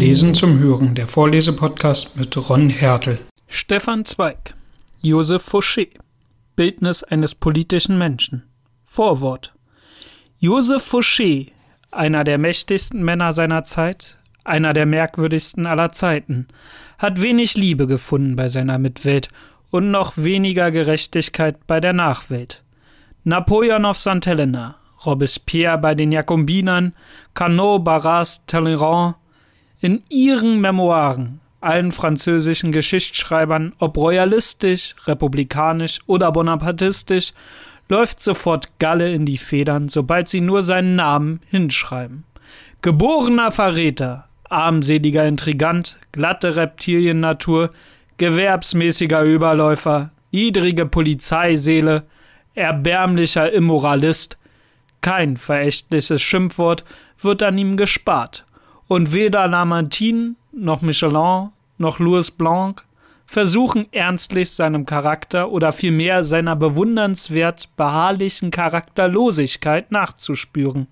Lesen zum Hören, der Vorlesepodcast mit Ron Hertel. Stefan Zweig, Joseph Fouché, Bildnis eines politischen Menschen. Vorwort. Joseph Fouché, einer der mächtigsten Männer seiner Zeit, einer der merkwürdigsten aller Zeiten, hat wenig Liebe gefunden bei seiner Mitwelt und noch weniger Gerechtigkeit bei der Nachwelt. Napoleon auf St. Helena, Robespierre bei den Jakobinern, Carnot, Barras, Talleyrand, in ihren Memoiren, allen französischen Geschichtsschreibern, ob royalistisch, republikanisch oder bonapartistisch, läuft sofort Galle in die Federn, sobald sie nur seinen Namen hinschreiben. Geborener Verräter, armseliger Intrigant, glatte Reptiliennatur, gewerbsmäßiger Überläufer, niedrige Polizeiseele, erbärmlicher Immoralist, kein verächtliches Schimpfwort wird an ihm gespart, und weder Lamartine noch Michelin noch Louis Blanc versuchen ernstlich seinem Charakter oder vielmehr seiner bewundernswert beharrlichen Charakterlosigkeit nachzuspüren.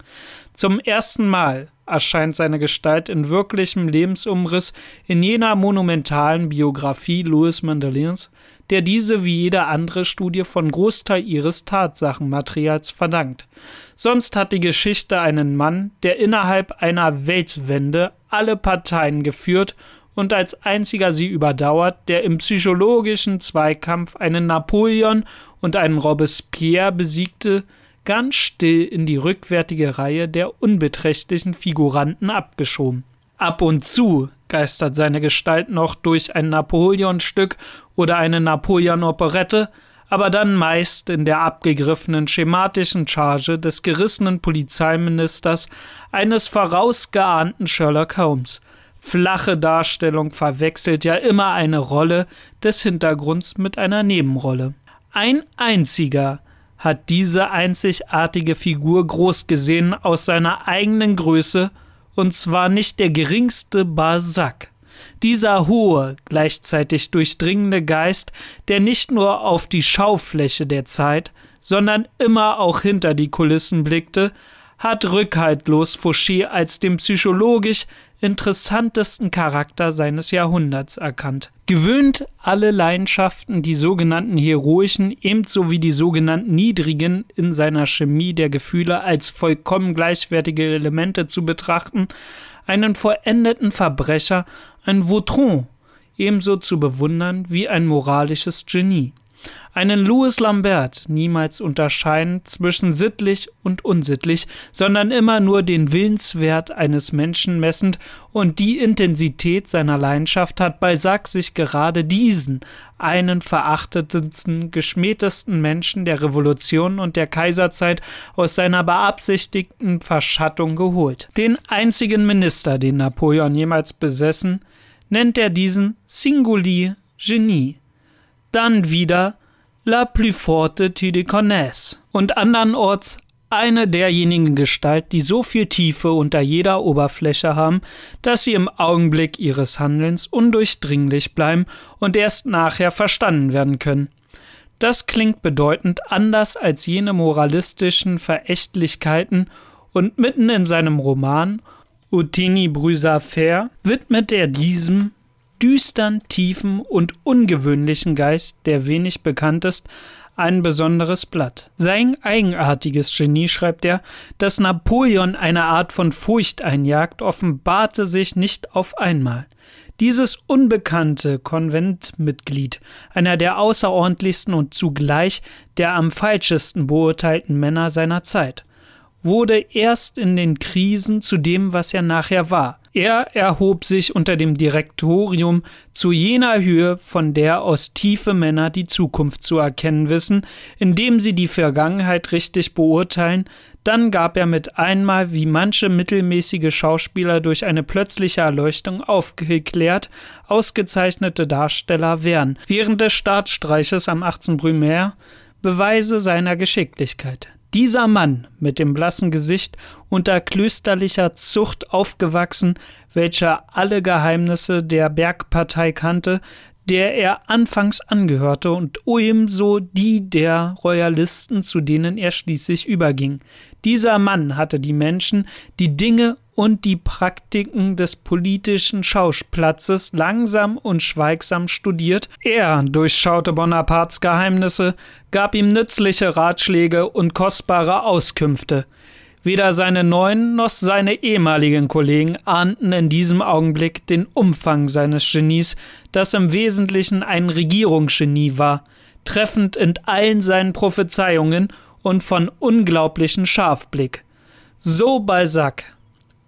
Zum ersten Mal erscheint seine Gestalt in wirklichem Lebensumriss in jener monumentalen Biografie Louis Mandelins, der diese wie jede andere Studie von Großteil ihres Tatsachenmaterials verdankt. Sonst hat die Geschichte einen Mann, der innerhalb einer Weltwende alle Parteien geführt und als einziger sie überdauert, der im psychologischen Zweikampf einen Napoleon und einen Robespierre besiegte, ganz still in die rückwärtige Reihe der unbeträchtlichen Figuranten abgeschoben. Ab und zu geistert seine Gestalt noch durch ein Napoleon-Stück oder eine Napoleon-Operette, aber dann meist in der abgegriffenen schematischen Charge des gerissenen Polizeiministers eines vorausgeahnten Sherlock Holmes. Flache Darstellung verwechselt ja immer eine Rolle des Hintergrunds mit einer Nebenrolle. Ein einziger hat diese einzigartige Figur groß gesehen aus seiner eigenen Größe, und zwar nicht der geringste Balzac. Dieser hohe, gleichzeitig durchdringende Geist, der nicht nur auf die Schaufläche der Zeit, sondern immer auch hinter die Kulissen blickte, hat rückhaltlos Fouché als den psychologisch interessantesten Charakter seines Jahrhunderts erkannt. Gewöhnt alle Leidenschaften, die sogenannten heroischen, ebenso wie die sogenannten niedrigen, in seiner Chemie der Gefühle als vollkommen gleichwertige Elemente zu betrachten, einen vollendeten Verbrecher, ein Vautron, ebenso zu bewundern wie ein moralisches Genie einen Louis Lambert niemals unterscheiden zwischen sittlich und unsittlich, sondern immer nur den Willenswert eines Menschen messend, und die Intensität seiner Leidenschaft hat bei Sack sich gerade diesen, einen verachtetsten, geschmähtesten Menschen der Revolution und der Kaiserzeit aus seiner beabsichtigten Verschattung geholt. Den einzigen Minister, den Napoleon jemals besessen, nennt er diesen Singulier Genie. Dann wieder La plus forte tu les connais und andernorts eine derjenigen Gestalt, die so viel Tiefe unter jeder Oberfläche haben, dass sie im Augenblick ihres Handelns undurchdringlich bleiben und erst nachher verstanden werden können. Das klingt bedeutend anders als jene moralistischen Verächtlichkeiten, und mitten in seinem Roman Utini Brüsa Fair widmet er diesem düstern, tiefen und ungewöhnlichen Geist, der wenig bekannt ist, ein besonderes Blatt. Sein eigenartiges Genie, schreibt er, dass Napoleon eine Art von Furcht einjagt, offenbarte sich nicht auf einmal. Dieses unbekannte Konventmitglied, einer der außerordentlichsten und zugleich der am falschesten beurteilten Männer seiner Zeit, wurde erst in den Krisen zu dem, was er nachher war. Er erhob sich unter dem Direktorium zu jener Höhe, von der aus tiefe Männer die Zukunft zu erkennen wissen, indem sie die Vergangenheit richtig beurteilen, dann gab er mit einmal, wie manche mittelmäßige Schauspieler durch eine plötzliche Erleuchtung aufgeklärt, ausgezeichnete Darsteller wären, während des Staatsstreiches am 18. Brumaire Beweise seiner Geschicklichkeit. Dieser Mann mit dem blassen Gesicht unter klösterlicher Zucht aufgewachsen, welcher alle Geheimnisse der Bergpartei kannte, der er anfangs angehörte und ebenso die der Royalisten, zu denen er schließlich überging. Dieser Mann hatte die Menschen, die Dinge und die Praktiken des politischen Schauspielplatzes langsam und schweigsam studiert. Er durchschaute Bonapartes Geheimnisse, gab ihm nützliche Ratschläge und kostbare Auskünfte. Weder seine neuen noch seine ehemaligen Kollegen ahnten in diesem Augenblick den Umfang seines Genies, das im Wesentlichen ein Regierungsgenie war, treffend in allen seinen Prophezeiungen und von unglaublichen Scharfblick. So Balzac.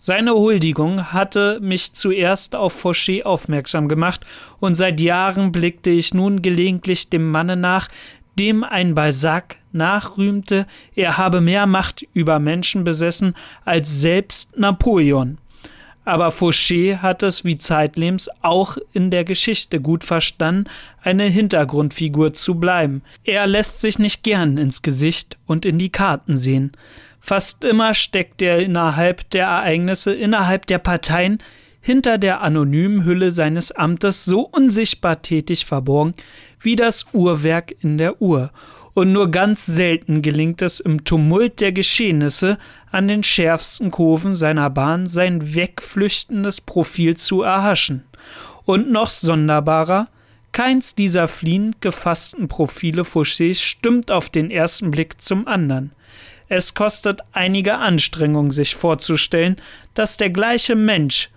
Seine Huldigung hatte mich zuerst auf Fauché aufmerksam gemacht, und seit Jahren blickte ich nun gelegentlich dem Manne nach, dem ein Balzac nachrühmte, er habe mehr Macht über Menschen besessen als selbst Napoleon. Aber Fauché hat es wie zeitlebens auch in der Geschichte gut verstanden, eine Hintergrundfigur zu bleiben. Er lässt sich nicht gern ins Gesicht und in die Karten sehen. Fast immer steckt er innerhalb der Ereignisse, innerhalb der Parteien, hinter der anonymen Hülle seines Amtes so unsichtbar tätig verborgen wie das Uhrwerk in der Uhr und nur ganz selten gelingt es im Tumult der Geschehnisse an den schärfsten Kurven seiner Bahn sein wegflüchtendes Profil zu erhaschen. Und noch sonderbarer, keins dieser fliehend gefassten Profile Fauchés stimmt auf den ersten Blick zum anderen. Es kostet einige Anstrengung, sich vorzustellen, dass der gleiche Mensch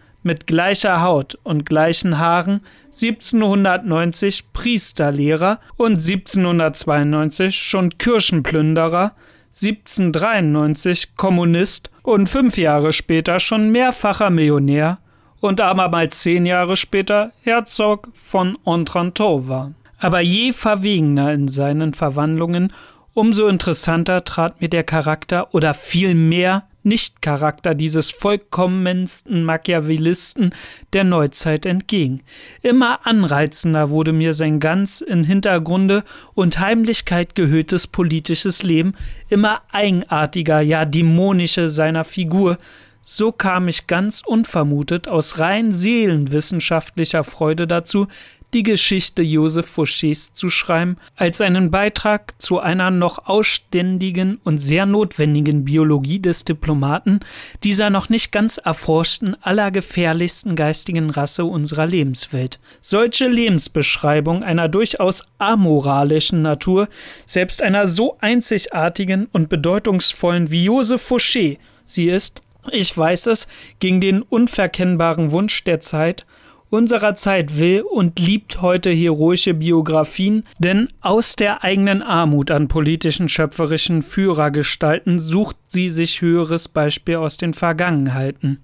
gleicher Haut und gleichen Haaren 1790 Priesterlehrer und 1792 schon Kirchenplünderer, 1793 Kommunist und fünf Jahre später schon mehrfacher Millionär und abermals zehn Jahre später Herzog von Entranto war. Aber je verwegener in seinen Verwandlungen, umso interessanter trat mir der Charakter oder vielmehr Nichtcharakter dieses vollkommensten Machiavellisten der Neuzeit entging. Immer anreizender wurde mir sein ganz in Hintergrunde und Heimlichkeit gehülltes politisches Leben, immer eigenartiger, ja dämonische seiner Figur, so kam ich ganz unvermutet aus rein seelenwissenschaftlicher Freude dazu, die Geschichte Joseph Fauchés zu schreiben, als einen Beitrag zu einer noch ausständigen und sehr notwendigen Biologie des Diplomaten, dieser noch nicht ganz erforschten, allergefährlichsten geistigen Rasse unserer Lebenswelt. Solche Lebensbeschreibung einer durchaus amoralischen Natur, selbst einer so einzigartigen und bedeutungsvollen wie Joseph Fauché, sie ist, ich weiß es, gegen den unverkennbaren Wunsch der Zeit, unserer Zeit will und liebt heute heroische Biografien, denn aus der eigenen Armut an politischen schöpferischen Führergestalten sucht sie sich höheres Beispiel aus den Vergangenheiten.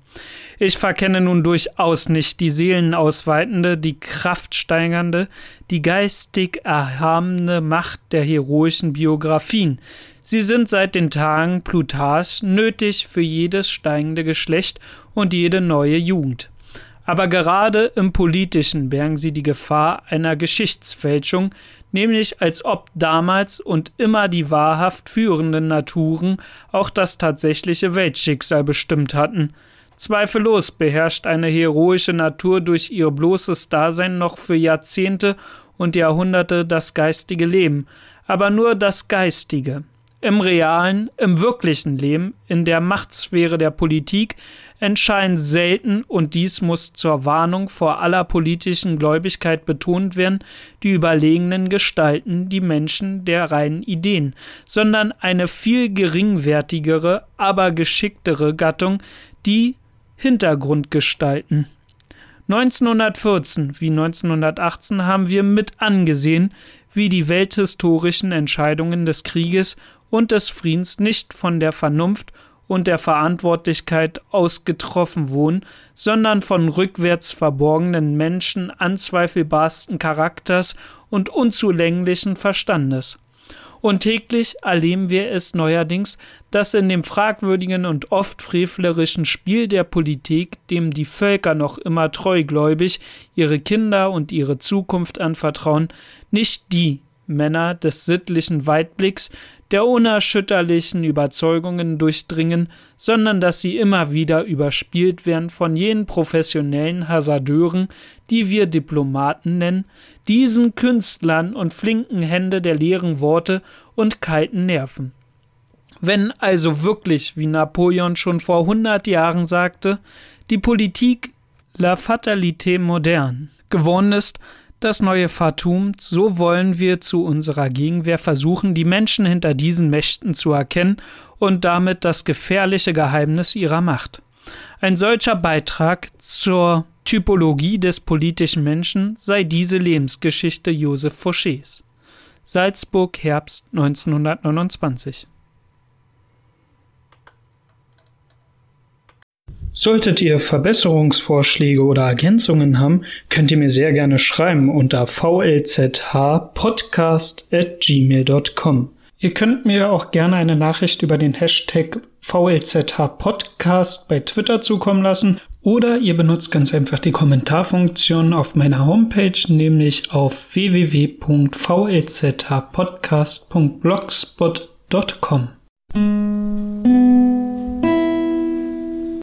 Ich verkenne nun durchaus nicht die seelenausweitende, die kraftsteigernde, die geistig erhabene Macht der heroischen Biografien. Sie sind seit den Tagen Plutarchs nötig für jedes steigende Geschlecht und jede neue Jugend. Aber gerade im Politischen bergen sie die Gefahr einer Geschichtsfälschung, nämlich als ob damals und immer die wahrhaft führenden Naturen auch das tatsächliche Weltschicksal bestimmt hatten. Zweifellos beherrscht eine heroische Natur durch ihr bloßes Dasein noch für Jahrzehnte und Jahrhunderte das geistige Leben, aber nur das geistige. Im realen, im wirklichen Leben, in der Machtsphäre der Politik entscheiden selten, und dies muss zur Warnung vor aller politischen Gläubigkeit betont werden, die überlegenen Gestalten die Menschen der reinen Ideen, sondern eine viel geringwertigere, aber geschicktere Gattung, die Hintergrundgestalten. 1914 wie 1918 haben wir mit angesehen, wie die welthistorischen Entscheidungen des Krieges und des Friedens nicht von der Vernunft und der Verantwortlichkeit ausgetroffen wurden, sondern von rückwärts verborgenen Menschen anzweifelbarsten Charakters und unzulänglichen Verstandes. Und täglich erleben wir es neuerdings, dass in dem fragwürdigen und oft frevlerischen Spiel der Politik, dem die Völker noch immer treugläubig ihre Kinder und ihre Zukunft anvertrauen, nicht die Männer des sittlichen Weitblicks, der unerschütterlichen Überzeugungen durchdringen, sondern dass sie immer wieder überspielt werden von jenen professionellen Hasardeuren, die wir Diplomaten nennen, diesen Künstlern und flinken Hände der leeren Worte und kalten Nerven. Wenn also wirklich, wie Napoleon schon vor hundert Jahren sagte, die Politik la fatalité moderne geworden ist, das neue Fatum, so wollen wir zu unserer Gegenwehr versuchen, die Menschen hinter diesen Mächten zu erkennen und damit das gefährliche Geheimnis ihrer Macht. Ein solcher Beitrag zur Typologie des politischen Menschen sei diese Lebensgeschichte Joseph Fouchés. Salzburg, Herbst 1929. Solltet ihr Verbesserungsvorschläge oder Ergänzungen haben, könnt ihr mir sehr gerne schreiben unter vlzhpodcast@gmail.com. Ihr könnt mir auch gerne eine Nachricht über den Hashtag VLZH-Podcast bei Twitter zukommen lassen oder ihr benutzt ganz einfach die Kommentarfunktion auf meiner Homepage, nämlich auf www.vlzhpodcast.blogspot.com.